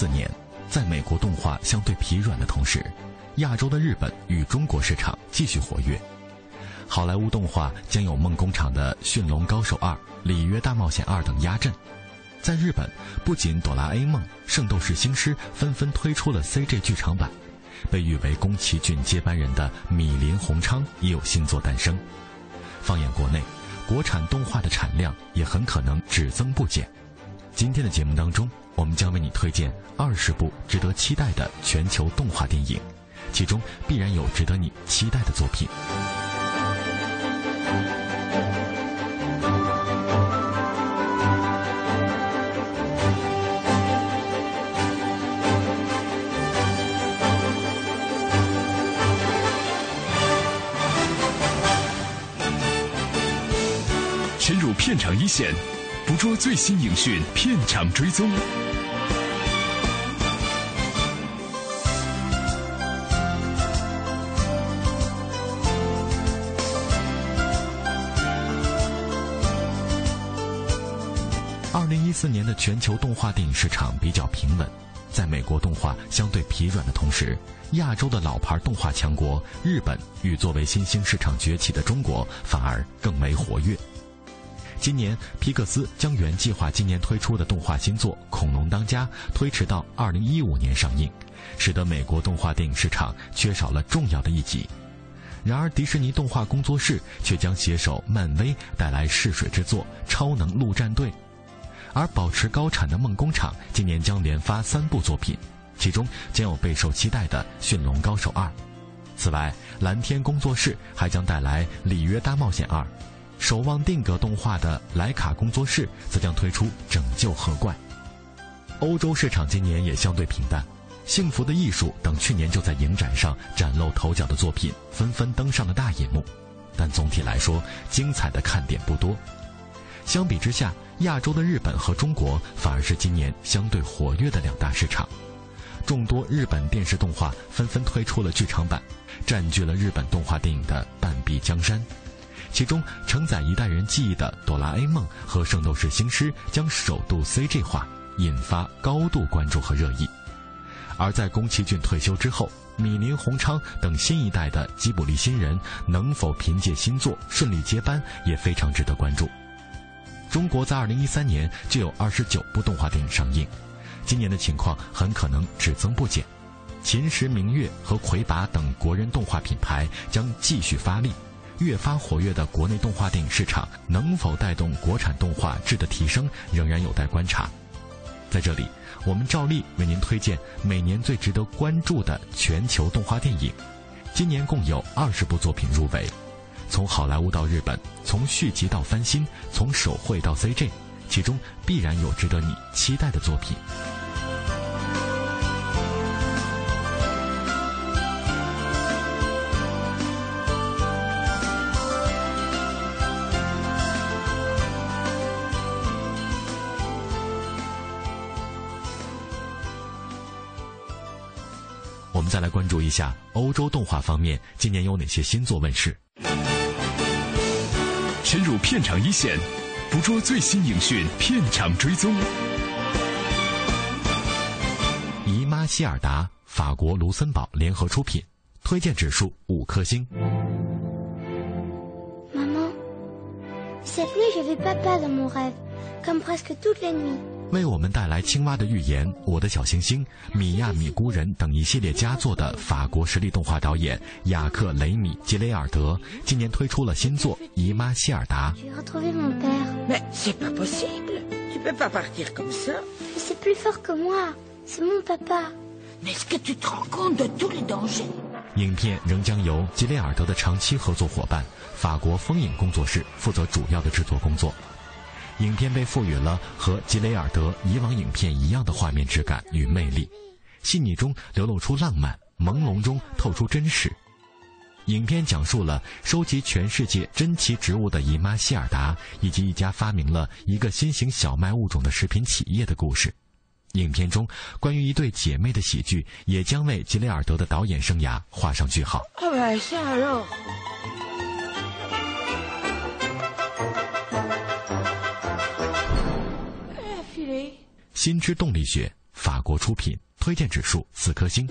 四年，在美国动画相对疲软的同时，亚洲的日本与中国市场继续活跃。好莱坞动画将有梦工厂的《驯龙高手二》《里约大冒险二》等压阵。在日本，不仅《哆啦 A 梦》《圣斗士星矢》纷纷推出了 CG 剧场版，被誉为宫崎骏接班人的米林宏昌也有新作诞生。放眼国内，国产动画的产量也很可能只增不减。今天的节目当中，我们将为你推荐二十部值得期待的全球动画电影，其中必然有值得你期待的作品。深入片场一线，捕捉最新影讯，片场追踪。二零一四年的全球动画电影市场比较平稳，在美国动画相对疲软的同时，亚洲的老牌动画强国日本与作为新兴市场崛起的中国反而更为活跃。今年，皮克斯将原计划今年推出的动画新作《恐龙当家》推迟到二零一五年上映，使得美国动画电影市场缺少了重要的一集。然而，迪士尼动画工作室却将携手漫威带来试水之作《超能陆战队》。而保持高产的梦工厂今年将连发三部作品，其中将有备受期待的《驯龙高手二》。此外，蓝天工作室还将带来《里约大冒险二》，守望定格动画的莱卡工作室则将推出《拯救河怪》。欧洲市场今年也相对平淡，《幸福的艺术》等去年就在影展上崭露头角的作品纷纷登上了大银幕，但总体来说，精彩的看点不多。相比之下，亚洲的日本和中国反而是今年相对活跃的两大市场。众多日本电视动画纷纷推出了剧场版，占据了日本动画电影的半壁江山。其中承载一代人记忆的《哆啦 A 梦》和《圣斗士星矢》将首度 CG 化，引发高度关注和热议。而在宫崎骏退休之后，米林宏昌等新一代的吉卜力新人能否凭借新作顺利接班，也非常值得关注。中国在二零一三年就有二十九部动画电影上映，今年的情况很可能只增不减。秦时明月和魁拔等国人动画品牌将继续发力，越发活跃的国内动画电影市场能否带动国产动画质的提升，仍然有待观察。在这里，我们照例为您推荐每年最值得关注的全球动画电影，今年共有二十部作品入围。从好莱坞到日本，从续集到翻新，从手绘到 CG，其中必然有值得你期待的作品。再来关注一下欧洲动画方面今年有哪些新作问世？深入片场一线捕捉最新影讯片场追踪。姨妈希尔达法国卢森堡联合出品推荐指数五颗星。妈妈为我们带来青蛙的寓言我的小星星米亚米姑人等一系列佳作的法国实力动画导演雅克雷米吉雷尔德今年推出了新作姨妈希尔达。影片仍将由吉雷尔德的长期合作伙伴法国风影工作室负责主要的制作工作。影片被赋予了和吉雷尔德以往影片一样的画面质感与魅力，细腻中流露出浪漫，朦胧中透出真实。影片讲述了收集全世界珍奇植物的姨妈希尔达，以及一家发明了一个新型小麦物种的食品企业的故事。影片中关于一对姐妹的喜剧，也将为吉雷尔德的导演生涯画上句号。心之动力学，法国出品，推荐指数四颗星。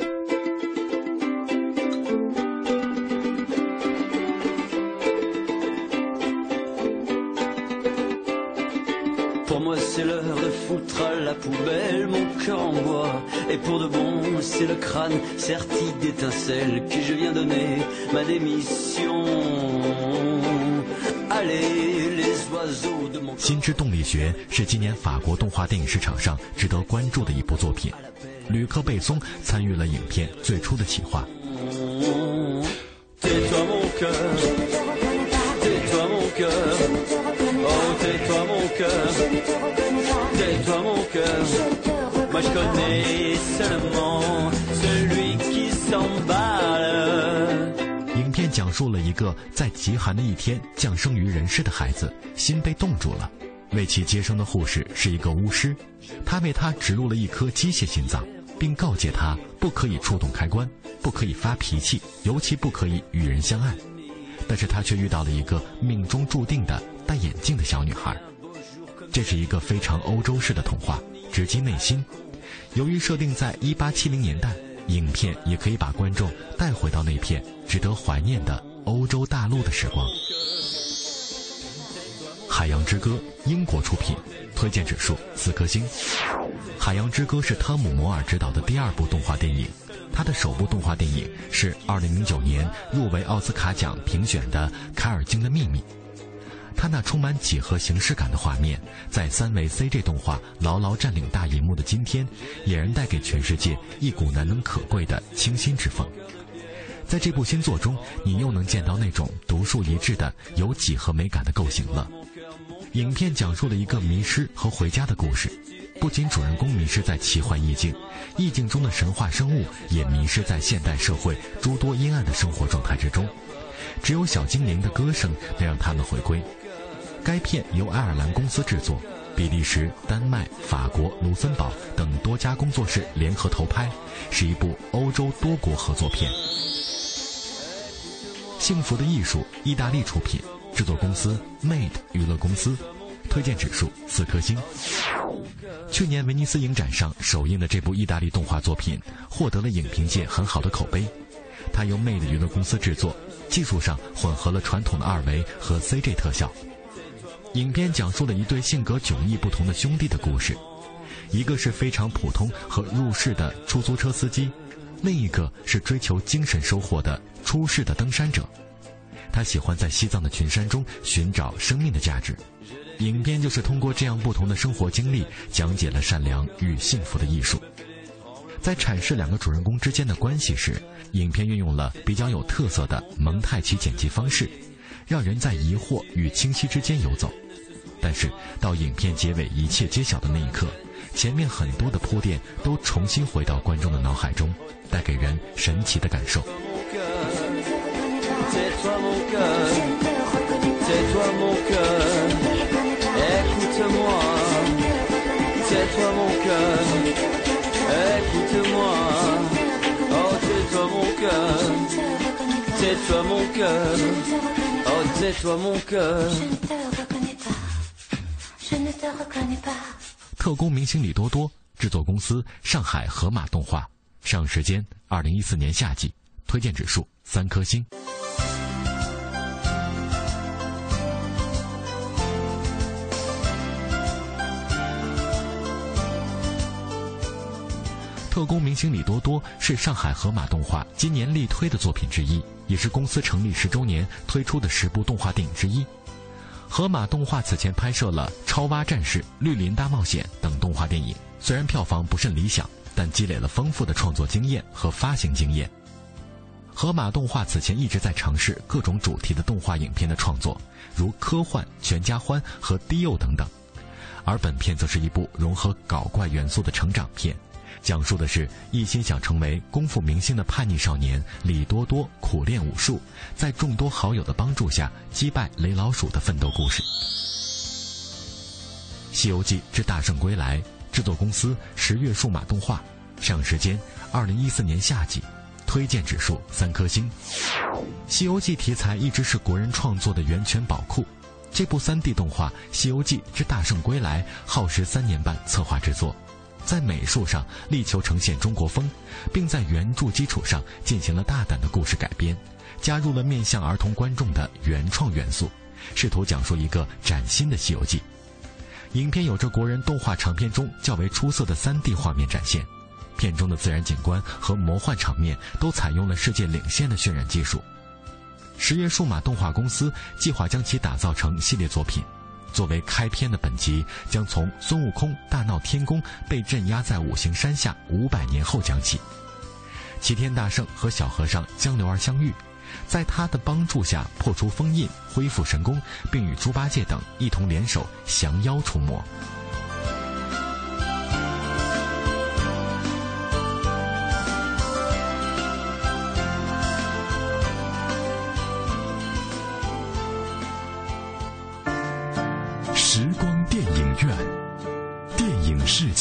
Pour moi, c'est l'heure de foutre à la poubelle mon cœur en bois. Et pour de bon, c'est le crâne serti d'étincelles que je viens donner ma démission. Allez, 心之动力学是今年法国动画电影市场上值得关注的一部作品。吕克·贝松参与了影片最初的企划。述了一个在极寒的一天降生于人世的孩子，心被冻住了。为其接生的护士是一个巫师，他为他植入了一颗机械心脏，并告诫他不可以触动开关，不可以发脾气，尤其不可以与人相爱。但是他却遇到了一个命中注定的戴眼镜的小女孩。这是一个非常欧洲式的童话，直击内心。由于设定在1870年代，影片也可以把观众带回到那片值得怀念的欧洲大陆的时光。《海洋之歌》英国出品，推荐指数四颗星。《海洋之歌》是汤姆·摩尔执导的第二部动画电影，他的首部动画电影是2009年入围奥斯卡奖评选的《凯尔经的秘密》。他那充满几何形式感的画面，在三维 CG 动画牢牢占领大银幕的今天，俨然带给全世界一股难能可贵的清新之风。在这部新作中，你又能见到那种独树一帜的有几何美感的构型了。影片讲述了一个迷失和回家的故事，不仅主人公迷失在奇幻意境，意境中的神话生物也迷失在现代社会诸多阴暗的生活状态之中。只有小精灵的歌声能让他们回归。该片由爱尔兰公司制作，比利时、丹麦、法国、卢森堡等多家工作室联合投拍，是一部欧洲多国合作片。《幸福的艺术》意大利出品，制作公司 Made 娱乐公司，推荐指数四颗星。去年威尼斯影展上首映的这部意大利动画作品获得了影评界很好的口碑。它由 Made 娱乐公司制作，技术上混合了传统的二维和 CG 特效。影片讲述了一对性格迥异不同的兄弟的故事，一个是非常普通和入世的出租车司机，另一个是追求精神收获的出世的登山者。他喜欢在西藏的群山中寻找生命的价值。影片就是通过这样不同的生活经历，讲解了善良与幸福的艺术。在阐释两个主人公之间的关系时，影片运用了比较有特色的蒙太奇剪辑方式。让人在疑惑与清晰之间游走，但是到影片结尾一切揭晓的那一刻，前面很多的铺垫都重新回到观众的脑海中，带给人神奇的感受。特工明星李多多，制作公司上海河马动画，上映时间二零一四年夏季，推荐指数三颗星。特工明星李多多是上海河马动画今年力推的作品之一，也是公司成立十周年推出的十部动画电影之一。河马动画此前拍摄了《超蛙战士》《绿林大冒险》等动画电影，虽然票房不甚理想，但积累了丰富的创作经验和发行经验。河马动画此前一直在尝试各种主题的动画影片的创作，如科幻、全家欢和低幼等等。而本片则是一部融合搞怪元素的成长片，讲述的是一心想成为功夫明星的叛逆少年李多多苦练武术，在众多好友的帮助下击败雷老鼠的奋斗故事。《西游记之大圣归来》制作公司十月数码动画，上映时间二零一四年夏季。推荐指数三颗星，《西游记》题材一直是国人创作的源泉宝库。这部 3D 动画《西游记之大圣归来》耗时三年半策划制作，在美术上力求呈现中国风，并在原著基础上进行了大胆的故事改编，加入了面向儿童观众的原创元素，试图讲述一个崭新的《西游记》。影片有着国人动画长片中较为出色的 3D 画面展现。片中的自然景观和魔幻场面都采用了世界领先的渲染技术。十月数码动画公司计划将其打造成系列作品。作为开篇的本集，将从孙悟空大闹天宫被镇压在五行山下五百年后讲起。齐天大圣和小和尚江流儿相遇，在他的帮助下破除封印，恢复神功，并与猪八戒等一同联手降妖除魔。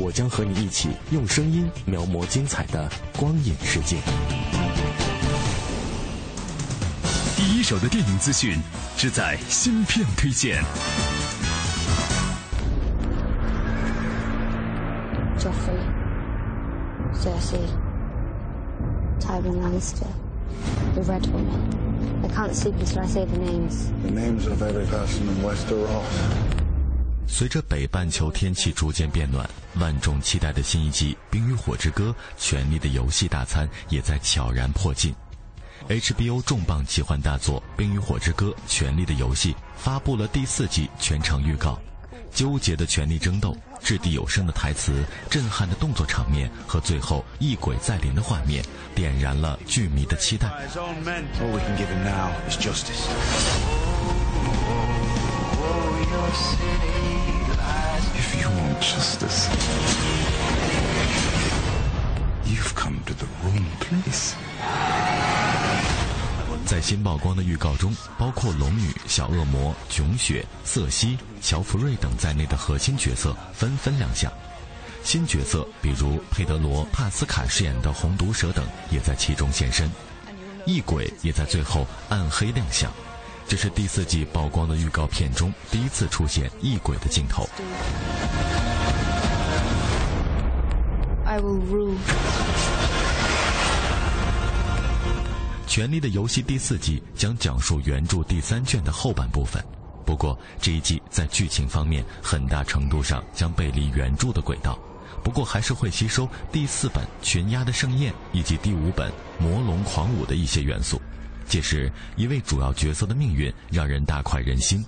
我将和你一起用声音描摹精彩的光影世界。第一手的电影资讯，只在芯片推荐。Joffrey, Cersei, Tywin Lannister, the Red Woman. I can't sleep until I say the names. The names of every person in Westeros. 随着北半球天气逐渐变暖，万众期待的新一季《冰与火之歌：权力的游戏》大餐也在悄然迫近。HBO 重磅奇幻大作《冰与火之歌：权力的游戏》发布了第四季全程预告，纠结的权力争斗、掷地有声的台词、震撼的动作场面和最后异鬼再临的画面，点燃了剧迷的期待。If you want justice, you've come to the wrong place. 在新曝光的预告中，包括龙女、小恶魔、囧雪、瑟西、乔弗瑞等在内的核心角色纷纷亮相。新角色比如佩德罗·帕斯卡饰演的红毒蛇等也在其中现身，异鬼也在最后暗黑亮相。这是第四季曝光的预告片中第一次出现异鬼的镜头。I will rule。《权力的游戏》第四季将讲述原著第三卷的后半部分，不过这一季在剧情方面很大程度上将背离原著的轨道，不过还是会吸收第四本《群鸦的盛宴》以及第五本《魔龙狂舞》的一些元素。届时，一位主要角色的命运让人大快人心。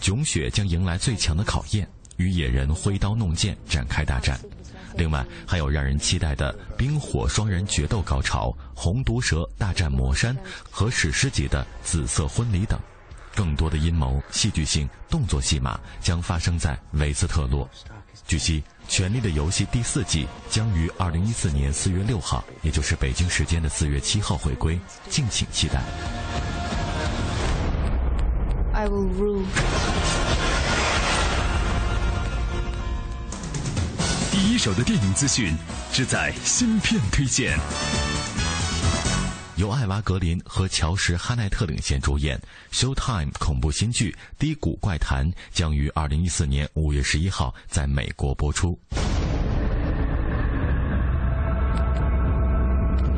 囧雪将迎来最强的考验，与野人挥刀弄剑展开大战。另外，还有让人期待的冰火双人决斗高潮、红毒蛇大战魔山和史诗级的紫色婚礼等。更多的阴谋、戏剧性、动作戏码将发生在维斯特洛。据悉。《权力的游戏》第四季将于二零一四年四月六号，也就是北京时间的四月七号回归，敬请期待。I will rule。第一手的电影资讯，只在新片推荐。由艾娃·格林和乔什·哈奈特领衔主演，Showtime 恐怖新剧《低谷怪谈》将于二零一四年五月十一号在美国播出。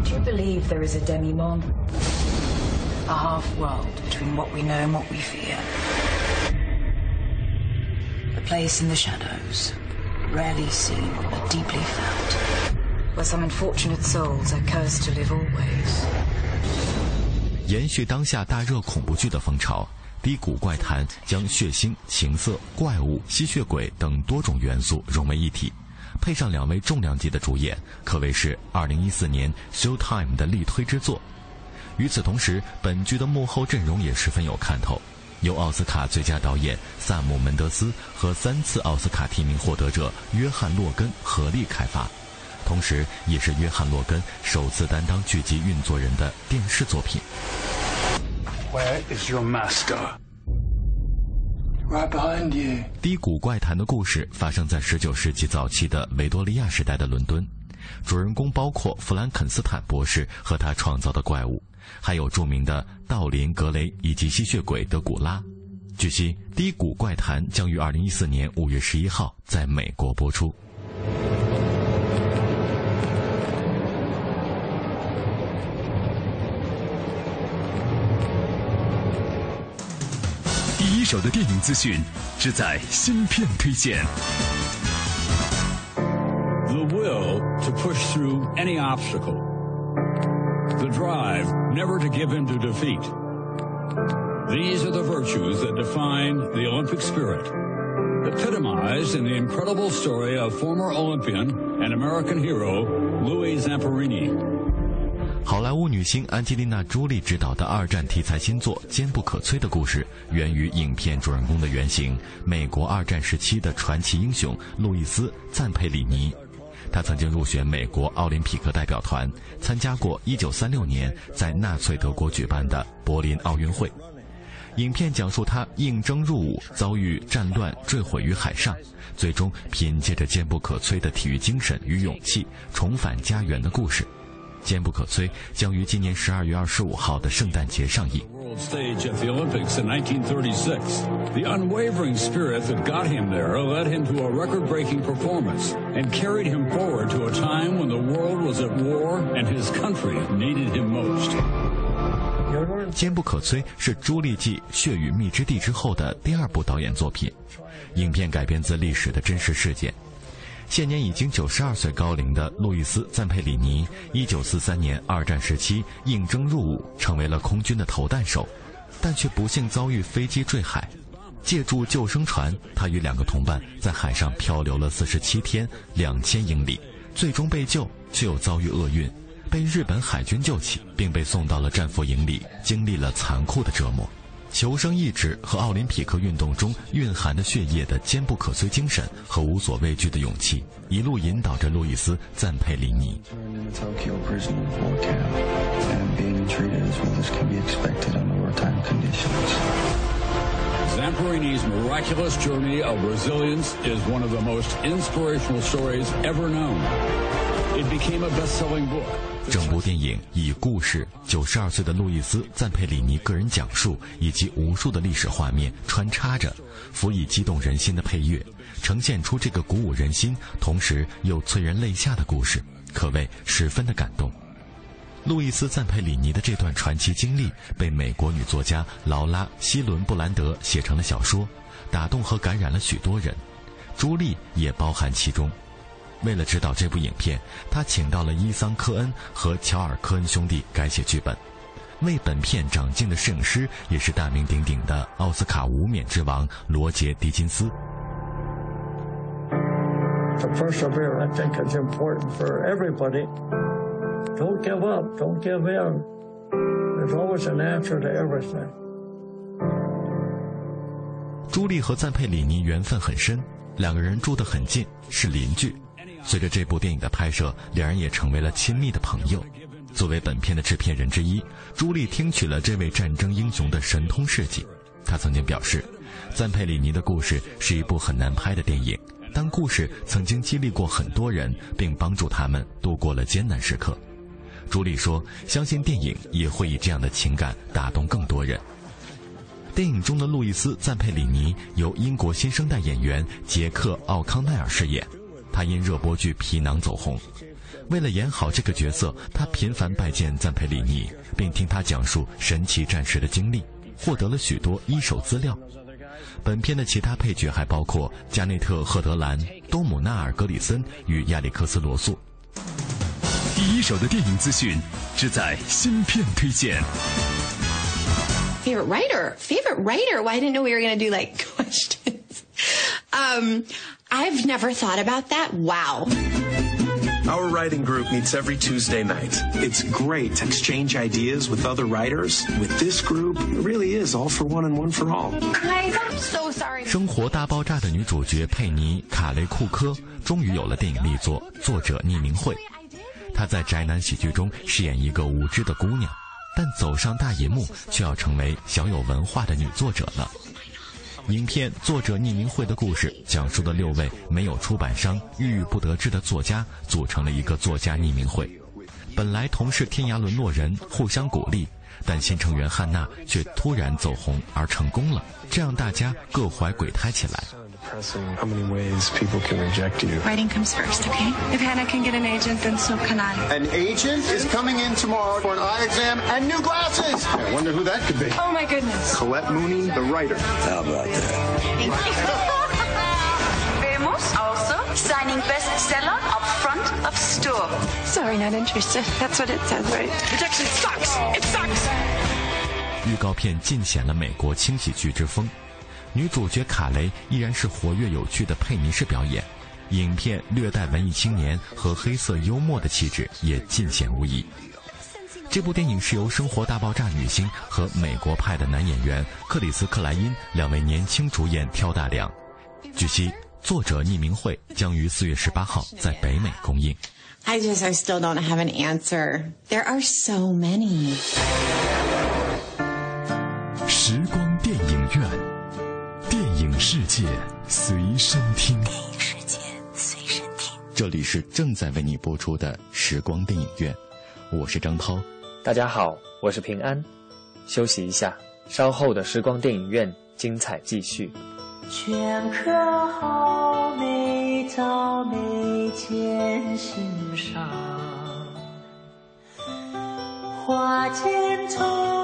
Do you believe there is a demimon? A half world between what we know and what we fear. A place in the shadows, rarely seen but deeply felt. Where some unfortunate souls are cursed to live always. 延续当下大热恐怖剧的风潮，《低谷怪谈》将血腥、情色、怪物、吸血鬼等多种元素融为一体，配上两位重量级的主演，可谓是2014年 Showtime 的力推之作。与此同时，本剧的幕后阵容也十分有看头，由奥斯卡最佳导演萨姆·门德斯和三次奥斯卡提名获得者约翰·洛根合力开发。同时，也是约翰·洛根首次担当剧集运作人的电视作品。Where is your master? Right behind you. 低谷怪谈的故事发生在19世纪早期的维多利亚时代的伦敦，主人公包括弗兰肯斯坦博士和他创造的怪物，还有著名的道林·格雷以及吸血鬼德古拉。据悉，《低谷怪谈》将于2014年5月11号在美国播出。手的电影资讯，只在芯片推荐。 The will to push through any obstacle. The drive never to give in to defeat. These are the virtues that define the Olympic spirit, epitomized in the incredible story of former Olympian and American hero Louis Zamperini. 好莱坞女星安吉丽娜·朱莉执导的二战题材新作《坚不可摧》的故事，源于影片主人公的原型——美国二战时期的传奇英雄路易斯·赞佩里尼。他曾经入选美国奥林匹克代表团，参加过1936年在纳粹德国举办的柏林奥运会。影片讲述他应征入伍，遭遇战乱，坠毁于海上，最终凭借着坚不可摧的体育精神与勇气，重返家园的故事。坚不可摧将于今年十二月二十五号的圣诞节上映。World stage at the Olympics in 1936. The unwavering spirit that got him there led him to a record-breaking performance and carried him forward to a time when the world was at war and his country needed him most. 坚不可摧是朱莉继《血与蜜之地》之后的第二部导演作品，影片改编自历史的真实事件。现年已经九十二岁高龄的路易斯·赞佩里尼，一九四三年二战时期应征入伍，成为了空军的投弹手，但却不幸遭遇飞机坠海。借助救生船，他与两个同伴在海上漂流了四十七天两千英里，最终被救，却又遭遇厄运，被日本海军救起，并被送到了战俘营里，经历了残酷的折磨。求生意志和奥林匹克运动中蕴含的血液的坚不可摧精神和无所畏惧的勇气，一路引导着路易斯·赞佩里尼。Zamperini's miraculous journey of resilience is one of the most inspirational stories ever known. 整部电影以故事、九十二岁的路易斯·赞佩里尼个人讲述以及无数的历史画面穿插着，辅以激动人心的配乐，呈现出这个鼓舞人心，同时又催人泪下的故事，可谓十分的感动。路易斯·赞佩里尼的这段传奇经历被美国女作家劳拉·希伦布兰德写成了小说，打动和感染了许多人，朱莉也包含其中。为了指导这部影片，他请到了伊桑·科恩和乔尔·科恩兄弟改写剧本。为本片长镜的摄影师也是大名鼎鼎的奥斯卡无冕之王罗杰·狄金斯。The persevere, I think, is important for everybody. Don't give up. Don't give in. There's always an answer to everything. 朱莉和赞佩里尼缘分很深，两个人住得很近，是邻居。随着这部电影的拍摄，两人也成为了亲密的朋友。作为本片的制片人之一，朱莉听取了这位战争英雄的神通事迹。他曾经表示，赞佩里尼的故事是一部很难拍的电影，但故事曾经激励过很多人，并帮助他们度过了艰难时刻。朱莉说：“相信电影也会以这样的情感打动更多人。”电影中的路易斯·赞佩里尼由英国新生代演员杰克·奥康奈尔饰演，他因热播剧《皮囊》走红。为了演好这个角色，他频繁拜见赞佩里尼，并听他讲述神奇战士的经历，获得了许多一手资料。本片的其他配角还包括加内特·赫德兰、多姆纳尔·格里森与亚历克斯·罗素。第一手的电影资讯，只在新片推荐。favorite writer. Favorite writer. Well, I didn't know we were going to do like questions. Um, I've never thought about that. Wow. Our writing group meets every Tuesday night. It's great to exchange ideas with other writers. With this group, it really is all for one and one for all. Guys, I'm so sorry. 生活大爆炸的女主角佩妮·卡雷库科终于有了电影力作《作者匿名会》。她在宅男喜剧中饰演一个无知的姑娘。但走上大银幕，却要成为小有文化的女作者了。影片《作者匿名会》的故事讲述的六位没有出版商、郁郁不得志的作家组成了一个作家匿名会。本来同是天涯沦落人，互相鼓励，但新成员汉娜却突然走红而成功了，这让大家各怀鬼胎起来。how many ways people can reject you. Writing comes first, okay? If Hannah can get an agent, then so can I. An agent is coming in tomorrow for an eye exam and new glasses. I wonder who that could be. Oh my goodness. Colette Mooney, the writer. How about that? Thank you. Famous also signing bestseller up front of store. Sorry, not interested. That's what it says, right? It actually sucks. It sucks. 预告片尽显了美国轻喜剧之风。 女主角卡雷依然是活跃有趣的佩妮式表演，影片略带文艺青年和黑色幽默的气质也尽显无疑。这部电影是由《生活大爆炸》女星和美国派的男演员克里斯·克莱因两位年轻主演挑大梁。据悉，作者匿名会将于四月十八号在北美公映。I just I still don't have an answer. There are so many. 时光。世界随身听。电影世界随身听。这里是正在为你播出的时光电影院，我是张涛。大家好，我是平安。休息一下，稍后的时光电影院精彩继续。镌刻好美，早眉间心上，花间透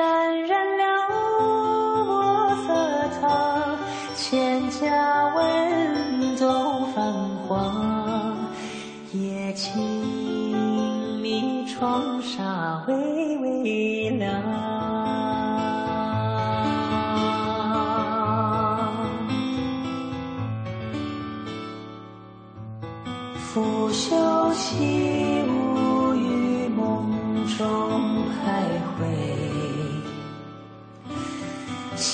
沾染了墨色苍，千家文都泛黄。夜静谧，窗纱微微亮。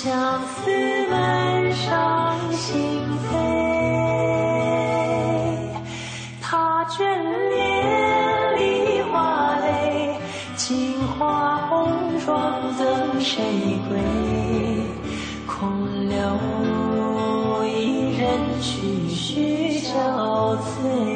相思满上心扉，他眷恋梨花泪，镜花红妆等谁归？空留一人徐徐憔悴。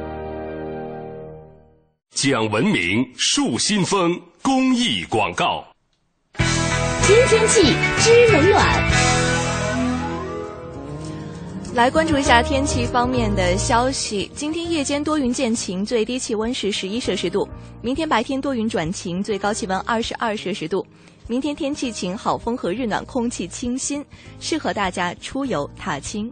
讲文明树新风公益广告。今天气知冷暖。来关注一下天气方面的消息。今天夜间多云见晴，最低气温是十一摄氏度；明天白天多云转晴，最高气温二十二摄氏度。明天天气晴，好风和日暖，空气清新，适合大家出游踏青。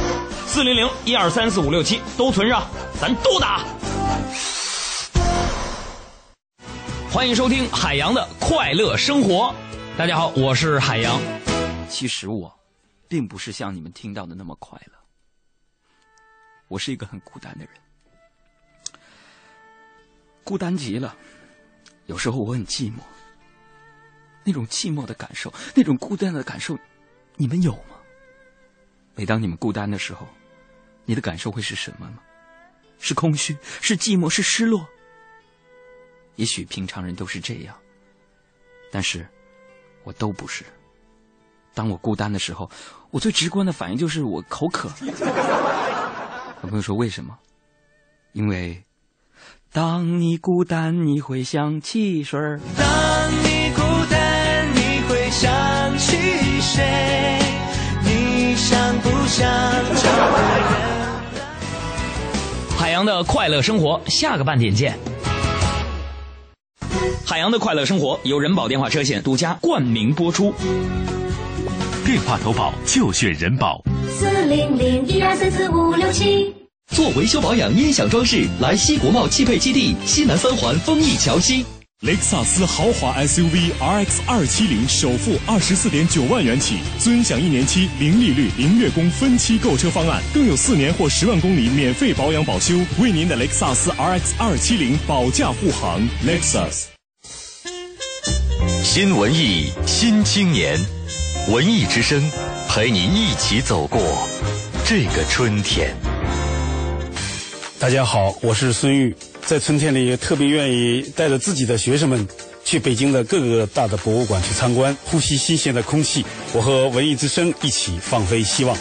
四零零一二三四五六七都存上，咱都打。欢迎收听海洋的快乐生活。大家好，我是海洋。其实我，并不是像你们听到的那么快乐。我是一个很孤单的人，孤单极了。有时候我很寂寞，那种寂寞的感受，那种孤单的感受，你们有吗？每当你们孤单的时候，你的感受会是什么吗？是空虚，是寂寞，是失落。也许平常人都是这样，但是我都不是。当我孤单的时候，我最直观的反应就是我口渴。有朋友说为什么？因为当你孤单，你会想汽水。当你孤单，你会想起谁？你想不想找个人？海洋的快乐生活，下个半点见。海洋的快乐生活由人保电话车险独家冠名播出。电话投保就选人保。四零零一二三四五六七。做维修保养、音响装饰，来西国贸汽配基地西南三环丰益桥西。雷克萨斯豪华 SUV RX 二七零首付二十四点九万元起，尊享一年期零利率、零月供分期购车方案，更有四年或十万公里免费保养保修，为您的雷克萨斯 RX 二七零保驾护航。Lexus。新文艺新青年，文艺之声陪你一起走过这个春天。大家好，我是孙玉，在春天里特别愿意带着自己的学生们去北京的各个大的博物馆去参观，呼吸新鲜的空气。我和文艺之声一起放飞希望。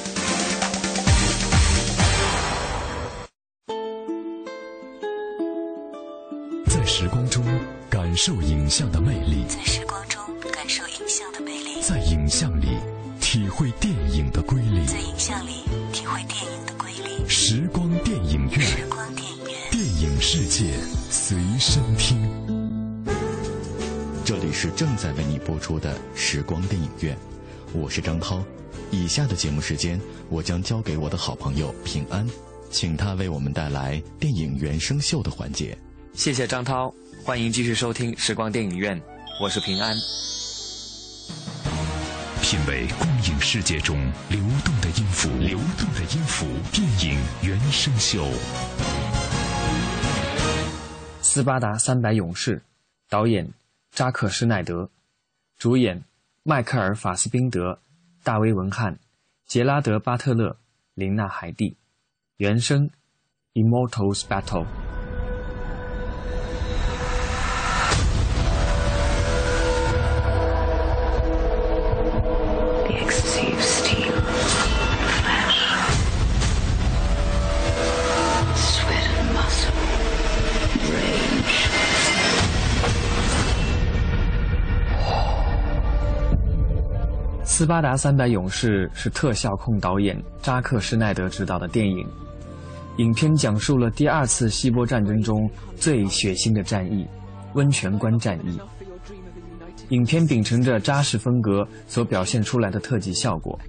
在时光中感受影像的魅力，是正在为你播出的时光电影院，我是张涛。以下的节目时间，我将交给我的好朋友平安，请他为我们带来电影原声秀的环节。谢谢张涛，欢迎继续收听时光电影院，我是平安。品味光影世界中流动的音符，流动的音符，电影原声秀。斯巴达三百勇士，导演扎克施奈德，主演迈克尔法斯宾德、大卫文翰、杰拉德巴特勒、琳娜海蒂，原声 Immortals Battle》。斯巴达三百勇士》是特效控导演扎克施奈德执导的电影。影片讲述了第二次希波战争中最血腥的战役——温泉关战役。影片秉承着扎实风格所表现出来的特技效果，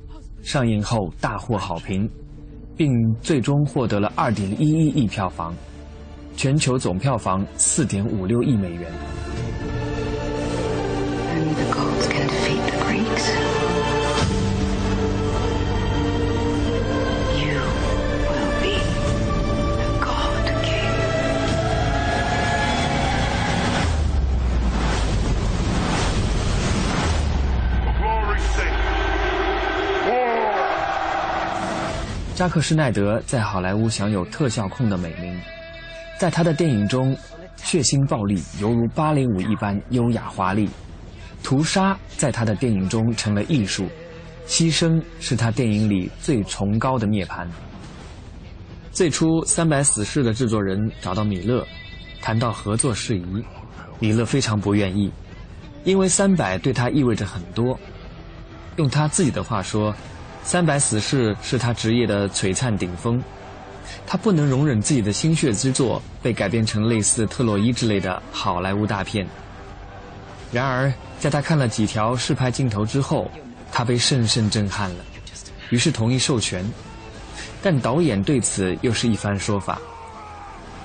上映后大获好评，并最终获得了二点一一亿票房，全球总票房四点五六亿美元。扎克施奈德在好莱坞享有特效控的美名，在他的电影中，血腥暴力犹如芭蕾舞一般优雅华丽，屠杀在他的电影中成了艺术，牺牲是他电影里最崇高的涅槃。最初，《三百死士》的制作人找到米勒，谈到合作事宜，米勒非常不愿意，因为三百对他意味着很多。用他自己的话说。《三百死士》是他职业的璀璨顶峰，他不能容忍自己的心血之作被改编成类似《特洛伊》之类的好莱坞大片。然而，在他看了几条试拍镜头之后，他被深深震撼了，于是同意授权。但导演对此又是一番说法。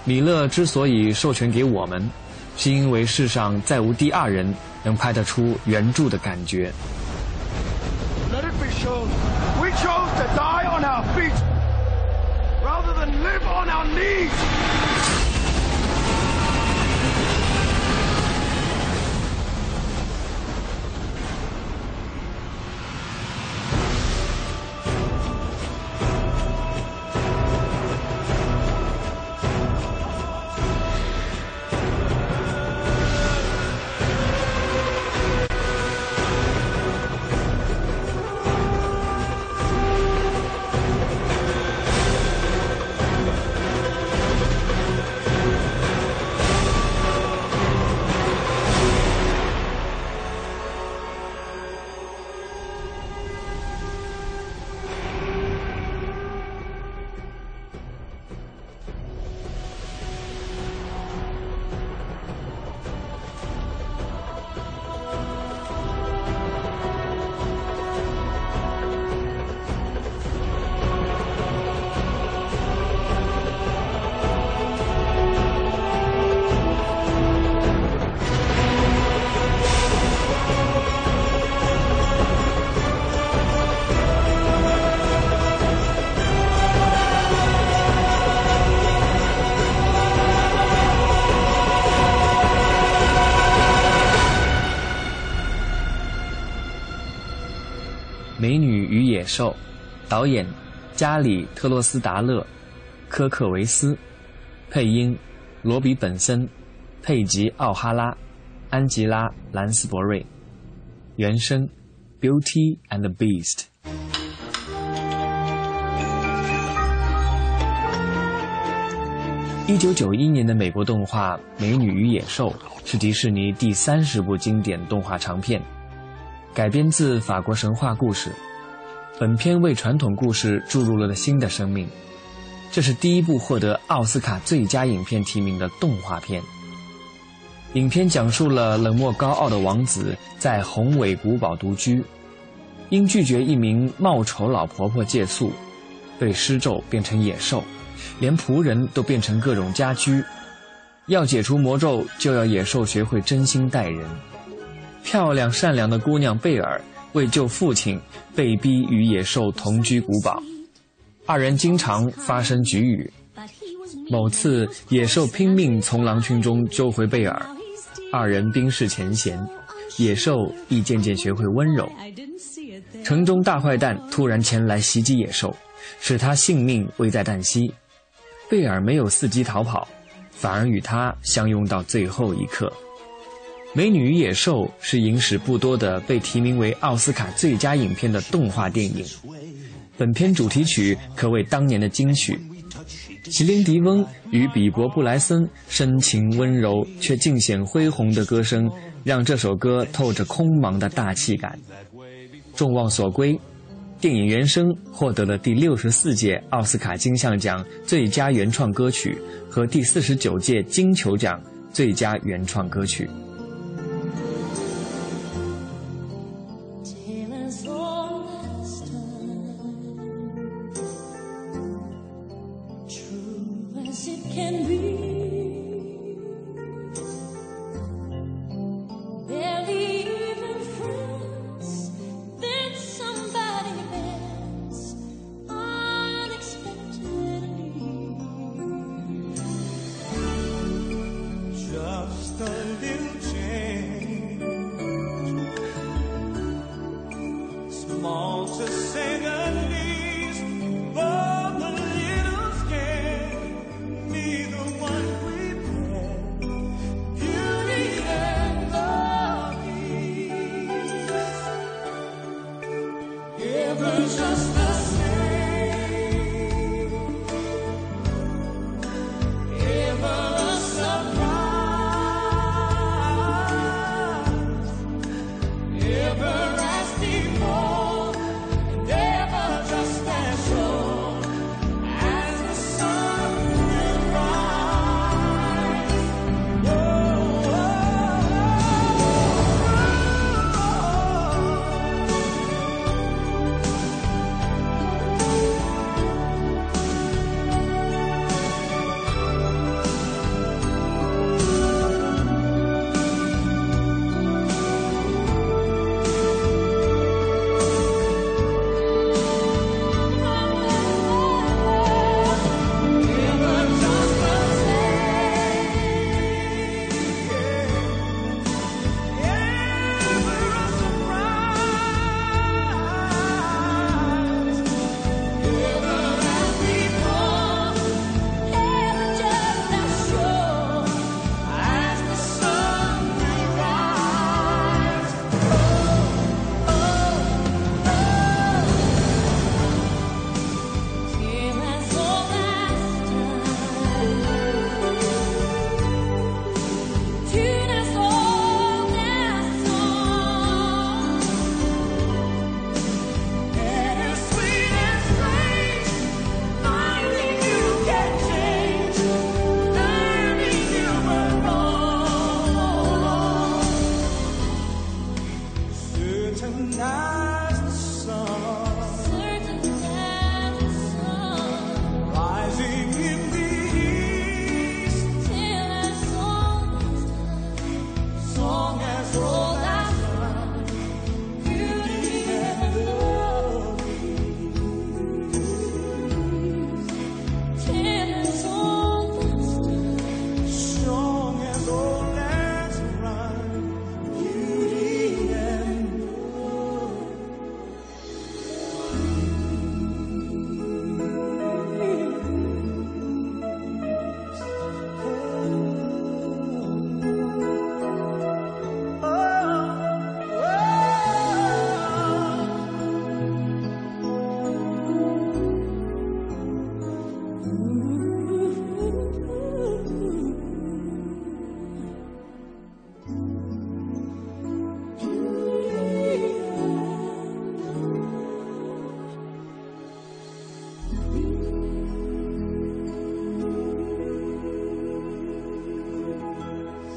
米勒之所以授权给我们，是因为世上再无第二人能拍得出原著的感觉。We chose to die on our feet rather than live on our knees.《女与野兽》，导演加里·特洛斯达勒、科克维斯，配音罗比·本森、佩吉·奥哈拉、安吉拉·兰斯伯瑞，原声《Beauty and the Beast》。一九九一年的美国动画《美女与野兽》是迪士尼第三十部经典动画长片。改编自法国神话故事，本片为传统故事注入了新的生命。这是第一部获得奥斯卡最佳影片提名的动画片。影片讲述了冷漠高傲的王子在宏伟古堡独居，因拒绝一名貌丑老婆婆借宿，被施咒变成野兽，连仆人都变成各种家居。要解除魔咒，就要野兽学会真心待人。漂亮善良的姑娘贝尔为救父亲，被逼与野兽同居古堡，二人经常发生局龉。某次，野兽拼命从狼群中救回贝尔，二人冰释前嫌，野兽亦渐渐学会温柔。城中大坏蛋突然前来袭击野兽，使他性命危在旦夕。贝尔没有伺机逃跑，反而与他相拥到最后一刻。《美女与野兽》是影史不多的被提名为奥斯卡最佳影片的动画电影。本片主题曲可谓当年的金曲。席琳迪翁与比伯布莱森深情温柔却尽显恢宏的歌声，让这首歌透着空茫的大气感。众望所归，电影原声获得了第六十四届奥斯卡金像奖最佳原创歌曲和第四十九届金球奖最佳原创歌曲。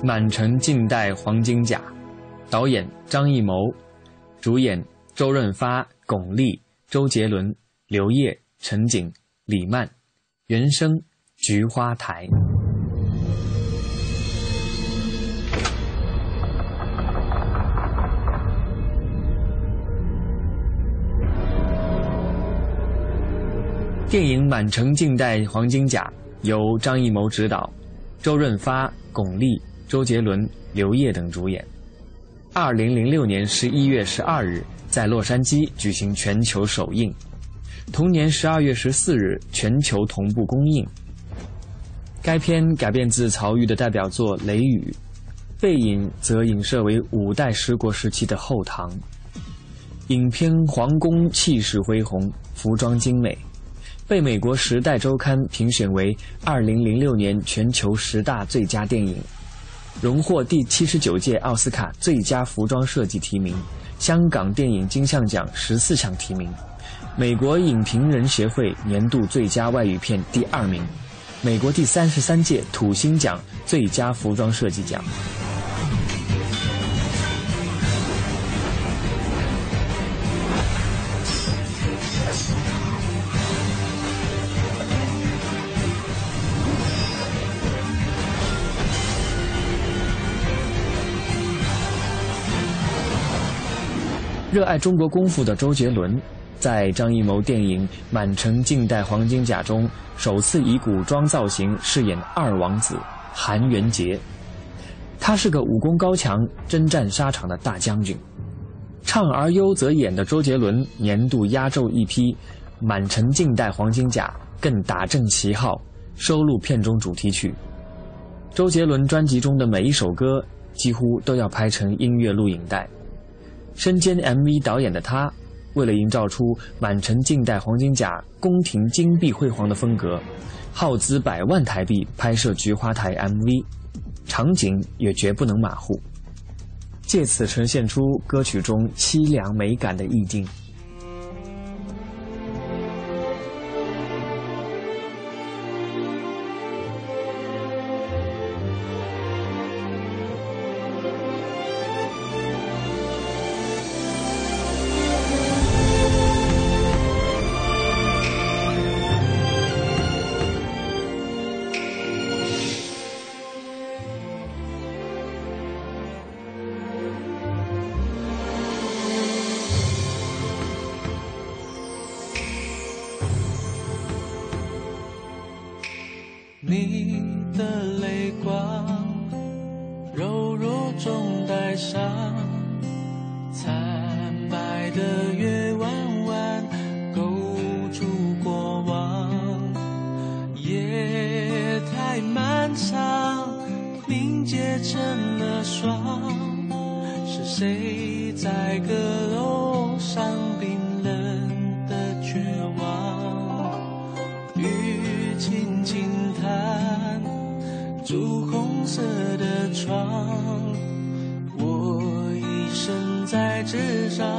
满城尽带黄金甲，导演张艺谋，主演周润发、巩俐、周杰伦、刘烨、陈瑾、李曼，原声《菊花台》。电影《满城尽带黄金甲》由张艺谋执导，周润发、巩俐。周杰伦、刘烨等主演。二零零六年十一月十二日在洛杉矶举行全球首映，同年十二月十四日全球同步公映。该片改编自曹禺的代表作《雷雨》，背影则影射为五代十国时期的后唐。影片皇宫气势恢宏，服装精美，被美国《时代周刊》评选为二零零六年全球十大最佳电影，荣获第七十九届奥斯卡最佳服装设计提名，香港电影金像奖十四项提名，美国影评人协会年度最佳外语片第二名，美国第三十三届土星奖最佳服装设计奖。热爱中国功夫的周杰伦，在张艺谋电影《满城尽带黄金甲》中，首次以古装造型饰演二王子韩元杰。他是个武功高强、征战沙场的大将军。唱而优则演的周杰伦，年度压轴一批《满城尽带黄金甲》更打正旗号，收录片中主题曲。周杰伦专辑中的每一首歌，几乎都要拍成音乐录影带。身兼 MV 导演的他，为了营造出满城尽带黄金甲、宫廷金碧辉煌的风格，耗资百万台币拍摄菊花台 MV，场景也绝不能马虎，借此呈现出歌曲中凄凉美感的意境。你的泪光，柔弱中带上，惨白的窗，我一生在纸上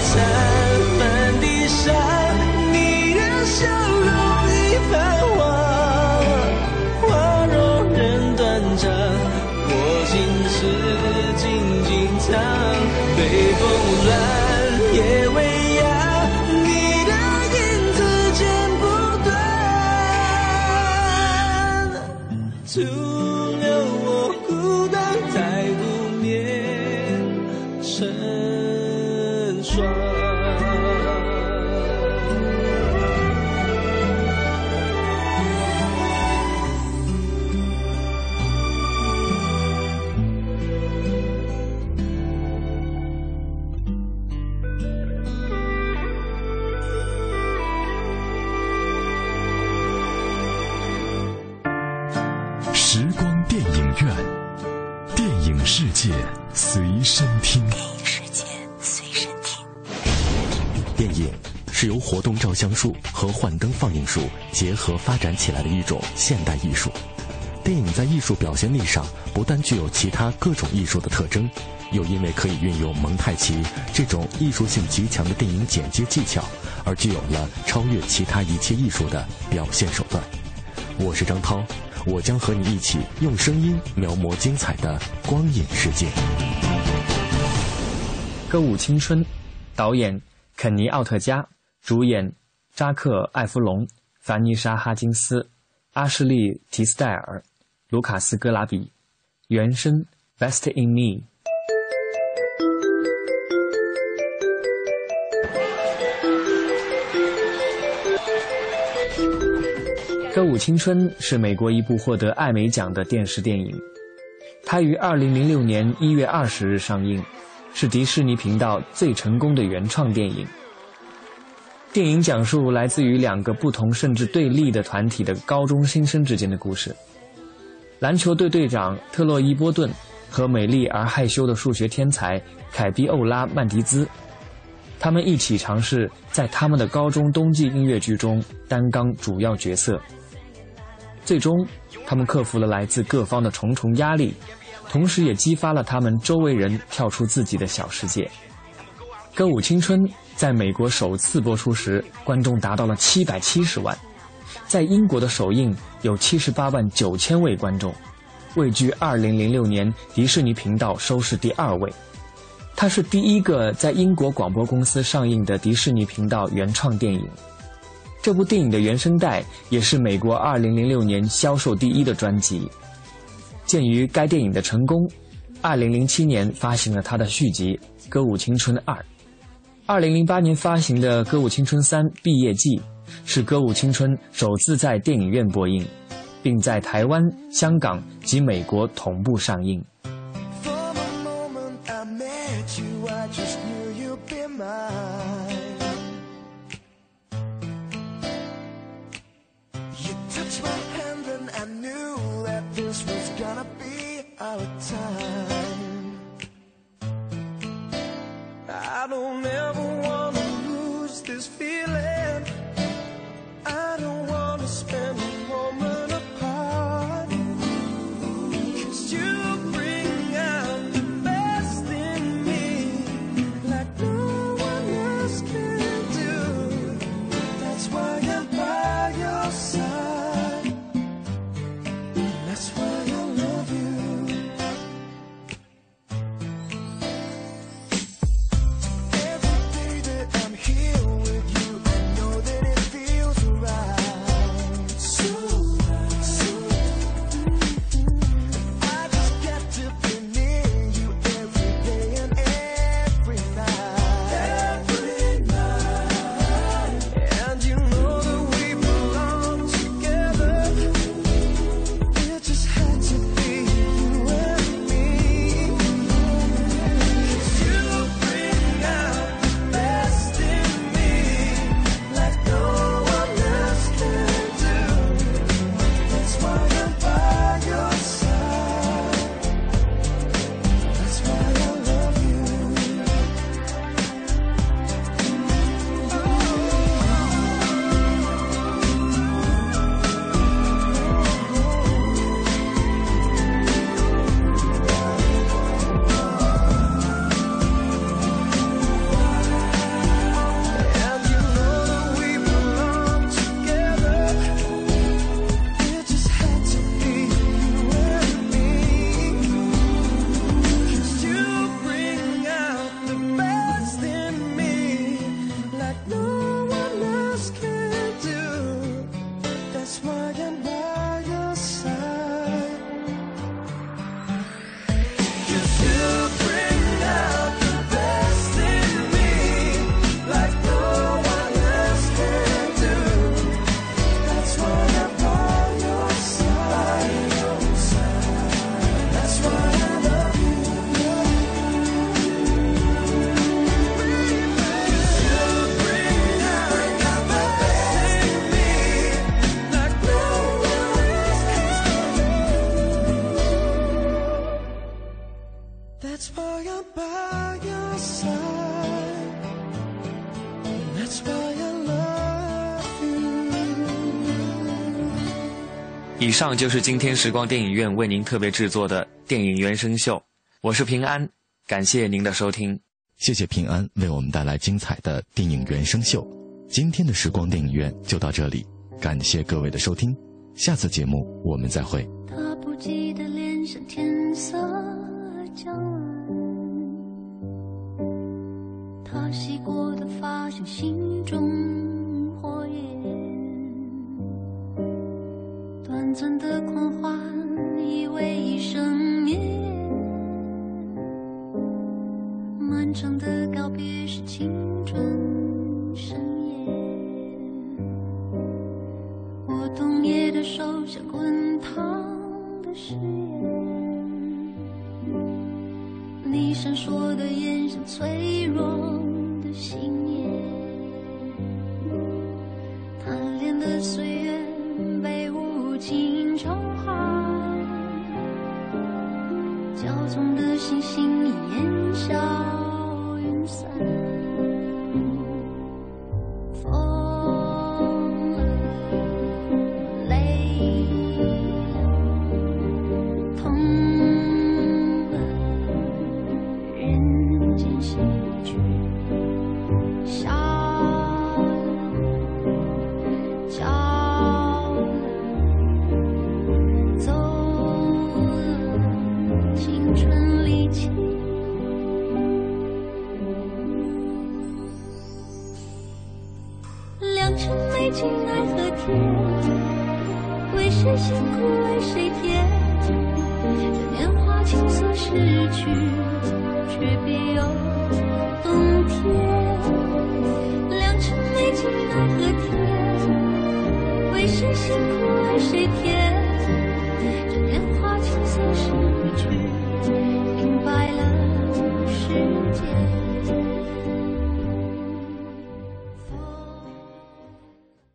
花残，满地伤，你的笑容已泛黄。花容人断肠，我心事静静藏。北风乱，术结合发展起来的一种现代艺术。电影在艺术表现力上不但具有其他各种艺术的特征，又因为可以运用蒙太奇这种艺术性极强的电影剪接技巧，而具有了超越其他一切艺术的表现手段。我是张涛，我将和你一起用声音描摹精彩的光影世界。歌舞青春，导演肯尼·奥特加，主演扎克·艾弗隆、凡妮莎·哈金斯、阿什利·提斯戴尔、卢卡斯·戈拉比，原声《Best in Me》。《歌舞青春》是美国一部获得艾美奖的电视电影，它于2006年1月20日上映，是迪士尼频道最成功的原创电影。电影讲述来自于两个不同甚至对立的团体的高中新生之间的故事。篮球队队长特洛伊·波顿和美丽而害羞的数学天才凯比·欧拉·曼迪兹，他们一起尝试在他们的高中冬季音乐剧中担纲主要角色。最终，他们克服了来自各方的重重压力，同时也激发了他们周围人跳出自己的小世界。《歌舞青春》在美国首次播出时，观众达到了七百七十万；在英国的首映有七十八万九千位观众，位居二零零六年迪士尼频道收视第二位。它是第一个在英国广播公司上映的迪士尼频道原创电影。这部电影的原声带也是美国2006年销售第一的专辑。鉴于该电影的成功，2007年发行了它的续集《歌舞青春二》。二零零八年发行的歌舞青春三毕业季是歌舞青春首次在电影院播映并在台湾香港及美国同步上映。上就是今天时光电影院为您特别制作的电影原声秀，我是平安，感谢您的收听。谢谢平安为我们带来精彩的电影原声秀。今天的时光电影院就到这里，感谢各位的收听，下次节目我们再会。他不记得脸上天色将晚，他洗过的发像心